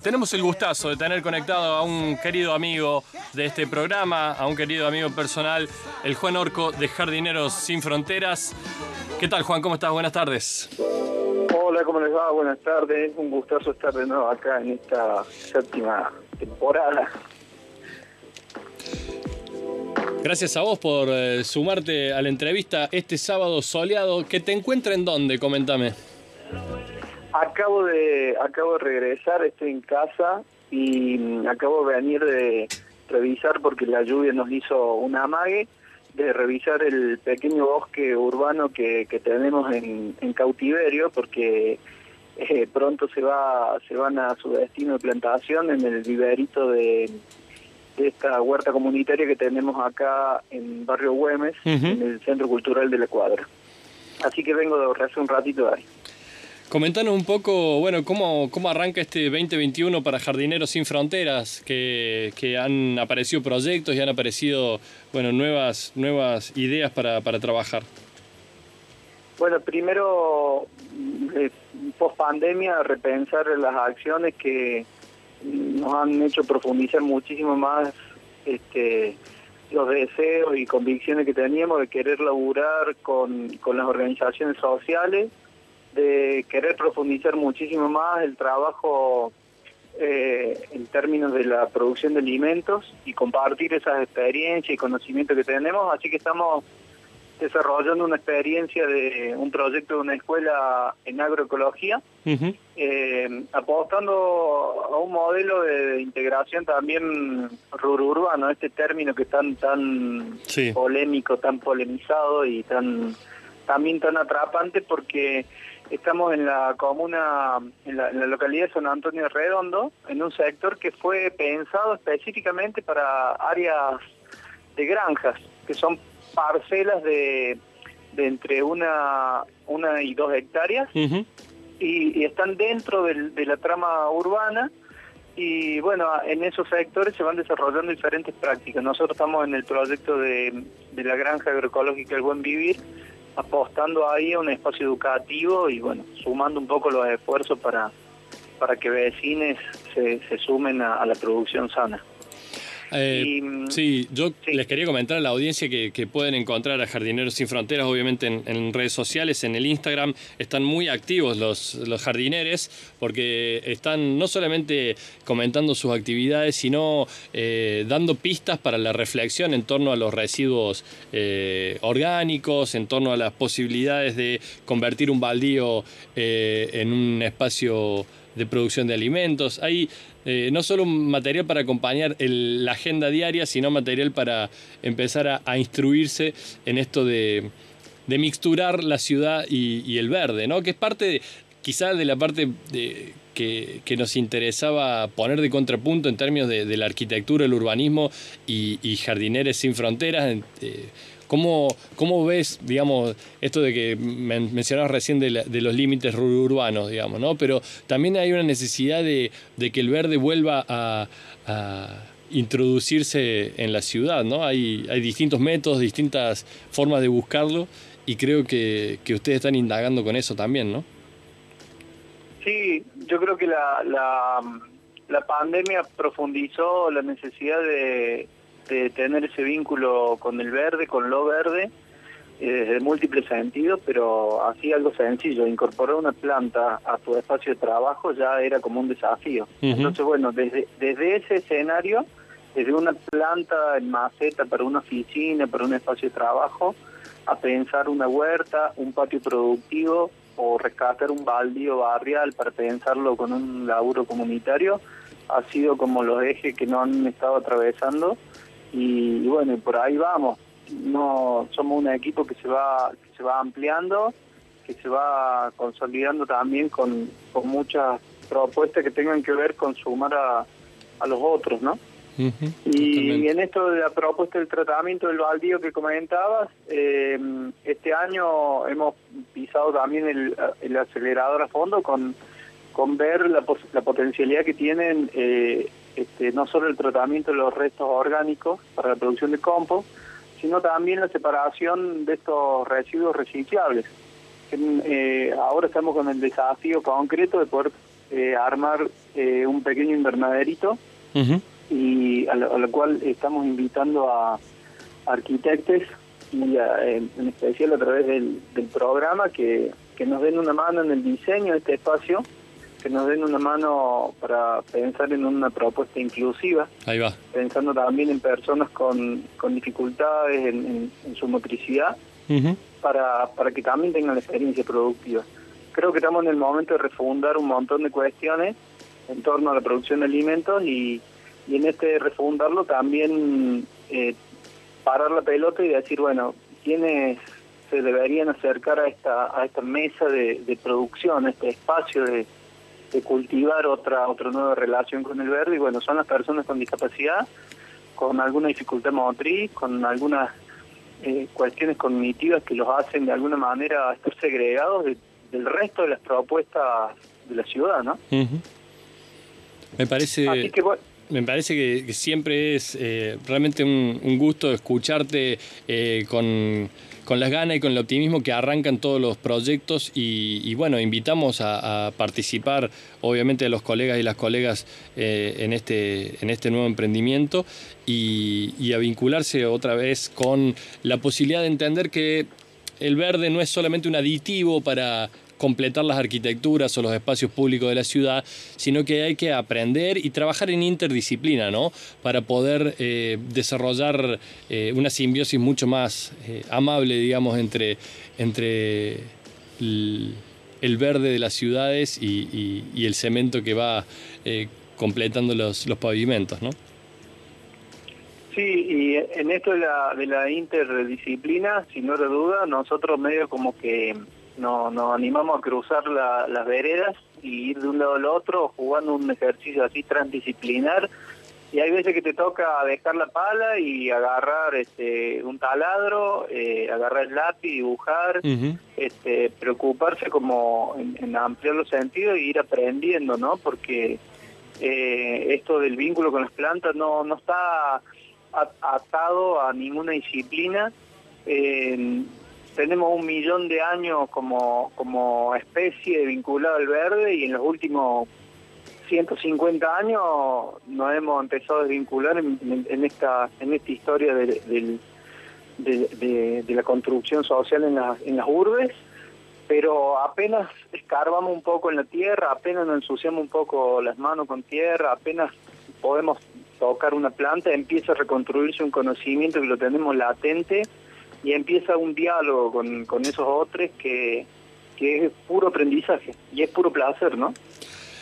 Tenemos el gustazo de tener conectado a un querido amigo de este programa, a un querido amigo personal, el Juan Orco de Jardineros Sin Fronteras. ¿Qué tal, Juan? ¿Cómo estás? Buenas tardes. Hola, ¿cómo les va? Buenas tardes. Un gustazo estar de nuevo acá en esta séptima temporada. Gracias a vos por eh, sumarte a la entrevista este sábado soleado. ¿Que te encuentra en dónde? Coméntame. Acabo de, acabo de regresar, estoy en casa y mm, acabo de venir de revisar porque la lluvia nos hizo un amague de revisar el pequeño bosque urbano que, que tenemos en, en cautiverio porque eh, pronto se va se van a su destino de plantación en el viverito de, de esta huerta comunitaria que tenemos acá en Barrio Güemes, en el Centro Cultural de la Cuadra. Así que vengo de hace un ratito de ahí. Comentanos un poco, bueno, cómo, cómo arranca este 2021 para Jardineros Sin Fronteras, que, que han aparecido proyectos y han aparecido, bueno, nuevas, nuevas ideas para, para trabajar. Bueno, primero, eh, post pandemia, repensar las acciones que nos han hecho profundizar muchísimo más este, los deseos y convicciones que teníamos de querer laburar con, con las organizaciones sociales, de querer profundizar muchísimo más el trabajo eh, en términos de la producción de alimentos y compartir esas experiencias y conocimientos que tenemos, así que estamos desarrollando una experiencia de un proyecto de una escuela en agroecología, eh, apostando a un modelo de, integración también ruro-urbano, este término que es tan, tan Sí. polémico, tan polemizado y tan también tan atrapante porque estamos en la comuna, en la, en la localidad de San Antonio de Redondo, en un sector que fue pensado específicamente para áreas de granjas, que son parcelas de, de entre una, una y dos hectáreas y, y están dentro del- de la trama urbana y bueno, en esos sectores se van desarrollando diferentes prácticas. Nosotros estamos en el proyecto de, de la granja agroecológica El Buen Vivir, apostando ahí a un espacio educativo y bueno, sumando un poco los esfuerzos para, para que vecines se, se sumen a- a la producción sana. Eh, Y, sí, yo sí. les quería comentar a la audiencia que, que pueden encontrar a Jardineros Sin Fronteras, obviamente en, en redes sociales, en el Instagram, están muy activos los, los jardineres, porque están no solamente comentando sus actividades, sino eh, dando pistas para la reflexión en torno a los residuos eh, orgánicos, en torno a las posibilidades de convertir un baldío en un espacio de producción de alimentos. Hay eh, no solo un material para acompañar la agenda diaria, sino material para empezar a, instruirse en esto de, de mixturar la ciudad y, el verde, ¿no? Que es parte, de- quizá de la parte de- que, que nos interesaba poner de contrapunto en términos de, de la arquitectura, el urbanismo y, y jardineres sin fronteras. eh, ¿Cómo, ¿Cómo ves, digamos, esto de que men- mencionabas recién de, la- de los límites urbanos, digamos, ¿no? Pero también hay una necesidad de, de que el verde vuelva a, a introducirse en la ciudad, ¿no? Hay, hay distintos métodos, distintas formas de buscarlo y creo que, que ustedes están indagando con eso también, ¿no? Sí, yo creo que la, la, la pandemia profundizó la necesidad de, de tener ese vínculo con el verde, con lo verde, eh, desde múltiples sentidos, pero así algo sencillo, incorporar una planta a tu espacio de trabajo ya era como un desafío. Entonces, bueno, desde, desde ese escenario, desde una planta en maceta para una oficina, para un espacio de trabajo, a pensar una huerta, un patio productivo o rescatar un baldío barrial para pensarlo con un laburo comunitario, ha sido como los ejes que nos han estado atravesando y, y bueno, y por ahí vamos. No somos un equipo que se va que se va ampliando, que se va consolidando también con, con muchas propuestas que tengan que ver con sumar a, a los otros, ¿no? Y en esto de la propuesta del tratamiento del baldío que comentabas, eh, este año hemos pisado también el, el acelerador a fondo con, con ver la, la potencialidad que tienen eh, este, no solo el tratamiento de los restos orgánicos para la producción de compost, sino también la separación de estos residuos reciclables. Eh, ahora estamos con el desafío concreto de poder eh, armar eh, un pequeño invernaderito y a lo, cual estamos invitando a arquitectos y en especial a través del, programa que, que nos den una mano en el diseño de este espacio que nos den una mano para pensar en una propuesta inclusiva. Ahí va. Pensando también en personas con, con dificultades en, su motricidad, para, para que también tengan la experiencia productiva. Creo que estamos en el momento de refundar un montón de cuestiones en torno a la producción de alimentos y, y en este refundarlo también eh, parar la pelota y decir, bueno, ¿quiénes se deberían acercar a esta, a esta mesa de, de producción, a este espacio de, de cultivar otra otra nueva relación con el verde. Y bueno son las personas con discapacidad con alguna dificultad motriz con algunas eh, cuestiones cognitivas que los hacen de alguna manera estar segregados del resto de las propuestas de la ciudad no me parece me parece que, siempre es eh, realmente un, gusto escucharte eh, con con las ganas y con el optimismo que arrancan todos los proyectos y, bueno, invitamos a, participar obviamente a los colegas y las colegas eh, en, este, en este nuevo emprendimiento y, y a vincularse otra vez con la posibilidad de entender que el verde no es solamente un aditivo para completar las arquitecturas o los espacios públicos de la ciudad, sino que hay que aprender y trabajar en interdisciplina, ¿no? Para poder eh, desarrollar eh, una simbiosis mucho más eh, amable, digamos, entre, entre el, verde de las ciudades y, el cemento que va completando los, los pavimentos, ¿no? Sí, y en esto de la, de la interdisciplina, sin duda, nosotros medio como que nos, nos animamos a cruzar las veredas y ir de un lado al otro jugando un ejercicio así transdisciplinar y hay veces que te toca dejar la pala y agarrar este un taladro, eh, agarrar el lápiz, dibujar, este, preocuparse como en, ampliar los sentidos y ir aprendiendo, ¿no? Porque eh, esto del vínculo con las plantas no, no está atado a ninguna disciplina. Eh, tenemos un millón de años como, como especie vinculada al verde y en los últimos 150 años nos hemos empezado a desvincular en, esta en esta historia de, la construcción social en, en las urbes, pero apenas escarbamos un poco en la tierra, apenas nos ensuciamos un poco las manos con tierra, apenas podemos tocar una planta, empieza a reconstruirse un conocimiento que lo tenemos latente y empieza un diálogo con, con esos otros que, que es puro aprendizaje y es puro placer, ¿no?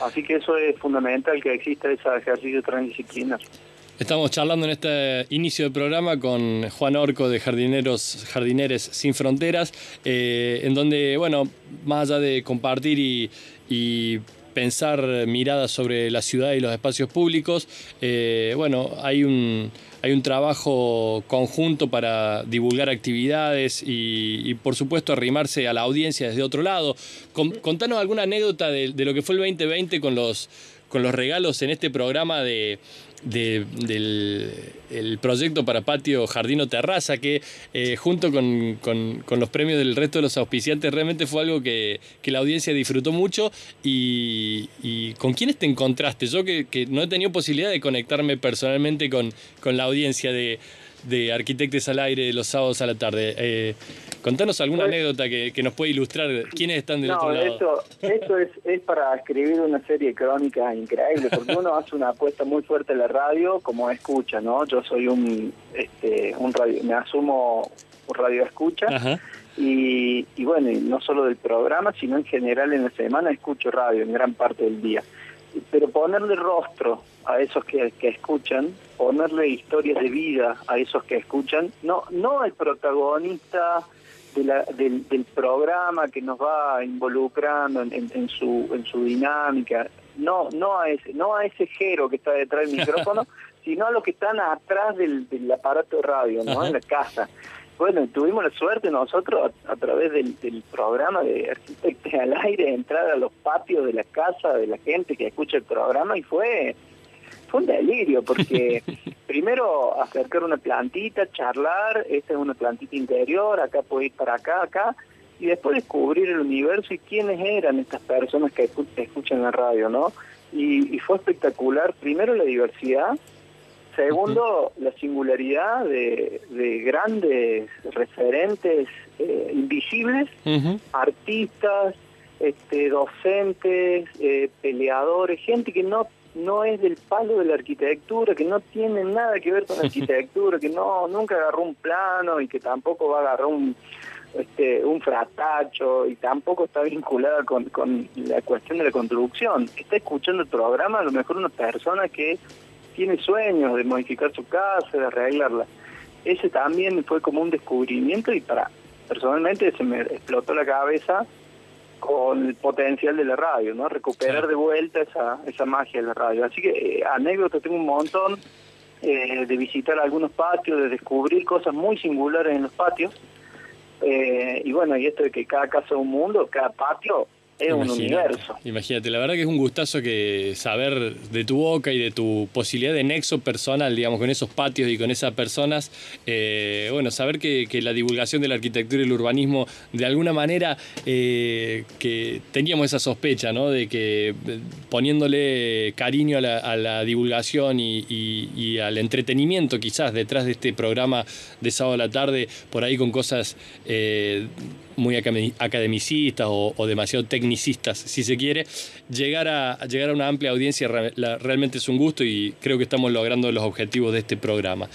Así que eso es fundamental que exista ese ejercicio transdisciplinar. Estamos charlando en este inicio del programa con Juan Orco de Jardineros, Jardineres Sin Fronteras, eh, en donde, bueno, más allá de compartir y, y pensar miradas sobre la ciudad y los espacios públicos, eh, bueno, hay un hay un trabajo conjunto para divulgar actividades y, por supuesto arrimarse a la audiencia desde otro lado. contanos alguna anécdota de, lo que fue el 2020 con los, con los regalos en este programa de, del el proyecto para patio Jardino Terraza, que eh, junto con, los premios del resto de los auspiciantes realmente fue algo que, la audiencia disfrutó mucho. Y, con quiénes te encontraste? Yo que, que, no he tenido posibilidad de conectarme personalmente con, con la audiencia de, de Arquitectes al Aire los sábados a la tarde. Eh, contanos alguna anécdota que, nos puede ilustrar quiénes están del otro lado. Esto, esto es, es para escribir una serie de crónicas increíbles, porque uno hace una apuesta muy fuerte en la radio como escucha, ¿no? Yo soy un, este, un radio, me asumo un radio escucha. Y, y bueno, no solo del programa, sino en general en la semana escucho radio en gran parte del día pero ponerle rostro a esos que, que escuchan, ponerle historias de vida a esos que escuchan, no no el protagonista de la, del, del, programa que nos va involucrando en, en, su en su dinámica, no no a ese no a ese jero que está detrás del micrófono, sino a los que están atrás del, del aparato de radio, no en la casa. Bueno, tuvimos la suerte nosotros a, través del, programa de Arquitectos al Aire entrar a los patios de la casa de la gente que escucha el programa y fue fue un delirio porque primero acercar una plantita, charlar, esta es una plantita interior, acá puede ir para acá, acá, y después descubrir el universo y quiénes eran estas personas que escuchan la radio, ¿no? Y, fue espectacular, primero la diversidad, segundo la singularidad de, grandes referentes eh, invisibles, artistas, este, docentes, eh, peleadores, gente que no no es del palo de la arquitectura, que no tiene nada que ver con la arquitectura, que no nunca agarró un plano y que tampoco va a agarrar un este, un fratacho y tampoco está vinculada con, con la cuestión de la construcción. Está escuchando el programa a lo mejor una persona que tiene sueños de modificar su casa, de arreglarla. Ese también fue como un descubrimiento y para personalmente se me explotó la cabeza con el potencial de la radio, ¿no? Recuperar de vuelta esa, esa magia de la radio. Así que eh, anécdotas tengo un montón eh, de visitar algunos patios, de descubrir cosas muy singulares en los patios. Eh, y bueno, y esto de que cada casa es un mundo, cada patio es un universo. Imagínate, la verdad que es un gustazo que saber de tu boca y de tu posibilidad de nexo personal, digamos, con esos patios y con esas personas, eh, bueno, saber que, la divulgación de la arquitectura y el urbanismo, de alguna manera, eh, que teníamos esa sospecha, ¿no? De que eh, poniéndole cariño a la, divulgación y, al entretenimiento, quizás, detrás de este programa de sábado a la tarde, por ahí con cosas muy academicistas o, demasiado tecnicistas, si se quiere, llegar a, llegar a una amplia audiencia realmente es un gusto y creo que estamos logrando los objetivos de este programa.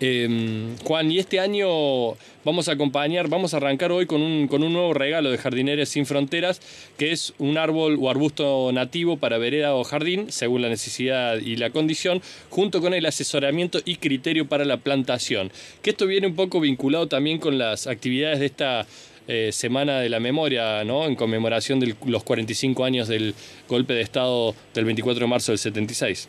Em, Juan, y este año vamos a acompañar, vamos a arrancar hoy con un, con un nuevo regalo de Jardineres Sin Fronteras, que es un árbol o arbusto nativo para vereda o jardín, según la necesidad y la condición, junto con el asesoramiento y criterio para la plantación. Que esto viene un poco vinculado también con las actividades de esta eh, Semana de la Memoria, ¿no? En conmemoración de los 45 años del golpe de Estado del 24 de marzo del 76.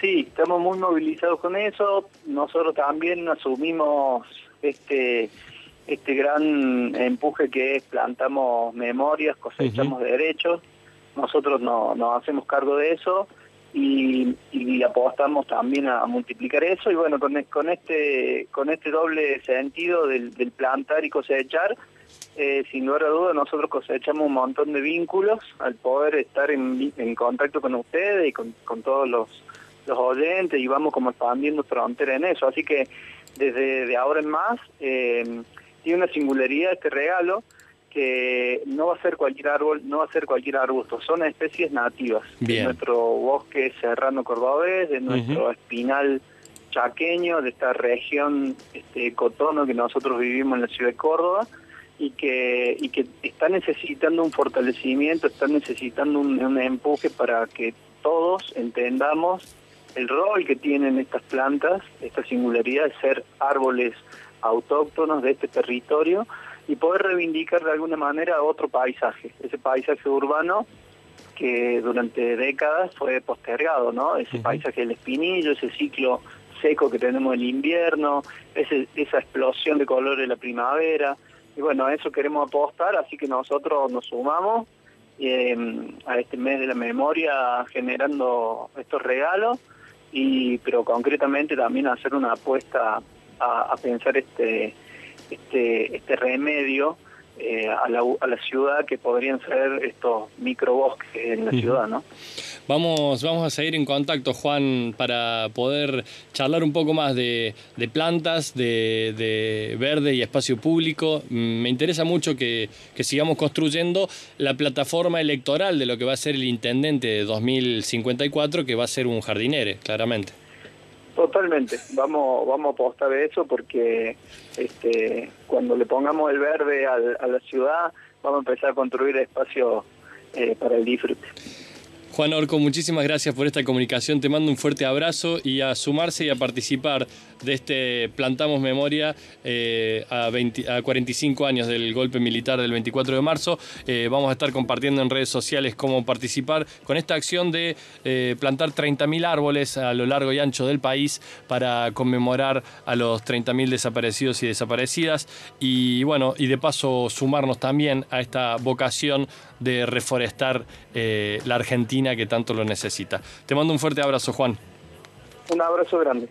Sí, estamos muy movilizados con eso. Nosotros también asumimos este este gran empuje que es plantamos memorias, cosechamos derechos. Nosotros no, nos hacemos cargo de eso y, apostamos también a multiplicar eso. Y bueno con, con este con este doble sentido del, plantar y cosechar eh, sin lugar a dudas nosotros cosechamos un montón de vínculos al poder estar en, en contacto con ustedes y con, todos los, los oyentes y vamos como expandiendo frontera en eso. Así que desde de ahora en más eh, tiene una singularidad este regalo que no va a ser cualquier árbol, no va a ser cualquier arbusto, son especies nativas. De nuestro bosque serrano cordobés, de nuestro espinal chaqueño, de esta región este, cotono que nosotros vivimos en la ciudad de Córdoba y que, y que está necesitando un fortalecimiento, está necesitando un, un empuje para que todos entendamos el rol que tienen estas plantas, esta singularidad de ser árboles autóctonos de este territorio y poder reivindicar de alguna manera otro paisaje, ese paisaje urbano que durante décadas fue postergado, ¿no? Ese paisaje del espinillo, ese ciclo seco que tenemos en el invierno, ese, esa explosión de color de la primavera. Y bueno, a eso queremos apostar, así que nosotros nos sumamos em, a este mes de la memoria generando estos regalos, y pero concretamente también hacer una apuesta a pensar este este, este remedio eh, a, la, a, la, ciudad que podrían ser estos microbosques en la ciudad, ¿no? Vamos, vamos a seguir en contacto, Juan, para poder charlar un poco más de, de plantas, de, de, verde y espacio público. Mm, me interesa mucho que, que, sigamos construyendo la plataforma electoral de lo que va a ser el intendente de 2054, que va a ser un jardinere, claramente. Totalmente, vamos, vamos a apostar a eso porque este, cuando le pongamos el verde a la ciudad, vamos a empezar a construir espacio eh, para el disfrute. Juan Orco, muchísimas gracias por esta comunicación. Te mando un fuerte abrazo y a sumarse y a participar de este Plantamos Memoria eh, a, 45 años del golpe militar del 24 de marzo. Eh, vamos a estar compartiendo en redes sociales cómo participar con esta acción de eh, plantar 30.000 árboles a lo largo y ancho del país para conmemorar a los 30.000 desaparecidos y desaparecidas. Y bueno, y de paso sumarnos también a esta vocación de reforestar la Argentina que tanto lo necesita. Te mando un fuerte abrazo, Juan. Un abrazo grande.